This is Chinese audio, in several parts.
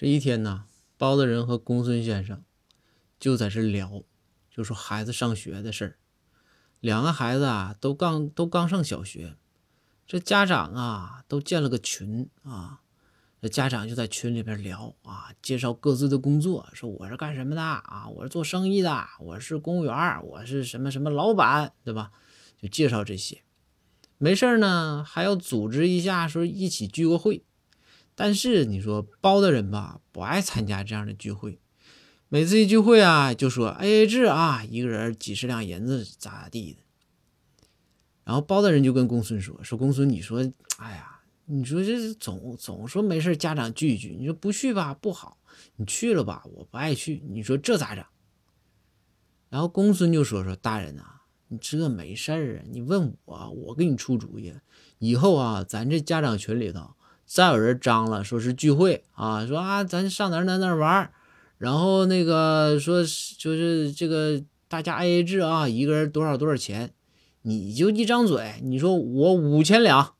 这一天呢，包大人和公孙先生就在这聊，就说孩子上学的事儿。两个孩子啊，都刚都刚上小学，这家长啊都建了个群啊，这家长就在群里边聊啊，介绍各自的工作，说我是干什么的啊，我是做生意的，我是公务员，我是什么什么老板，对吧？就介绍这些。没事呢，还要组织一下，说一起聚个会。但是你说包大人吧，不爱参加这样的聚会。每次一聚会啊，就说 A A 制啊，一个人几十两银子咋咋地的。然后包大人就跟公孙说：“说公孙，你说，哎呀，你说这总总说没事家长聚一聚，你说不去吧不好，你去了吧我不爱去，你说这咋整？”然后公孙就说：“说大人呐，你这没事啊，你问我，我给你出主意。以后啊，咱这家长群里头。”再有人张了，说是聚会啊，说啊，咱上哪哪哪玩然后那个说就是这个大家 A A 制啊，一个人多少多少钱，你就一张嘴，你说我五千两，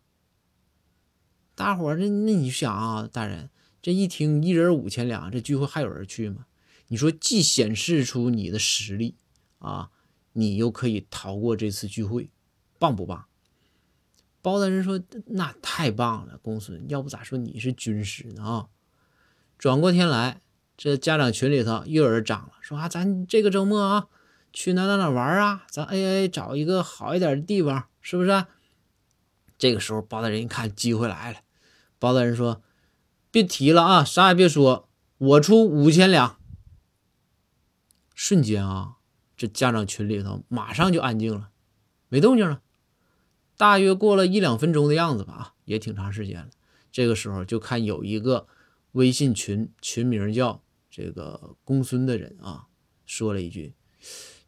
大伙儿那那你想啊，大人这一听一人五千两，这聚会还有人去吗？你说既显示出你的实力啊，你又可以逃过这次聚会，棒不棒？包大人说：“那太棒了，公孙，要不咋说你是军师呢啊？”转过天来，这家长群里头又有人涨了，说：“啊，咱这个周末啊，去哪哪哪玩啊？咱 A A 找一个好一点的地方，是不是？”这个时候，包大人一看机会来了，包大人说：“别提了啊，啥也别说，我出五千两。”瞬间啊，这家长群里头马上就安静了，没动静了。大约过了一两分钟的样子吧，啊，也挺长时间了。这个时候就看有一个微信群，群名叫这个公孙的人啊，说了一句：“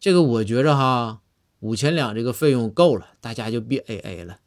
这个我觉着哈，五千两这个费用够了，大家就别 A A 了。”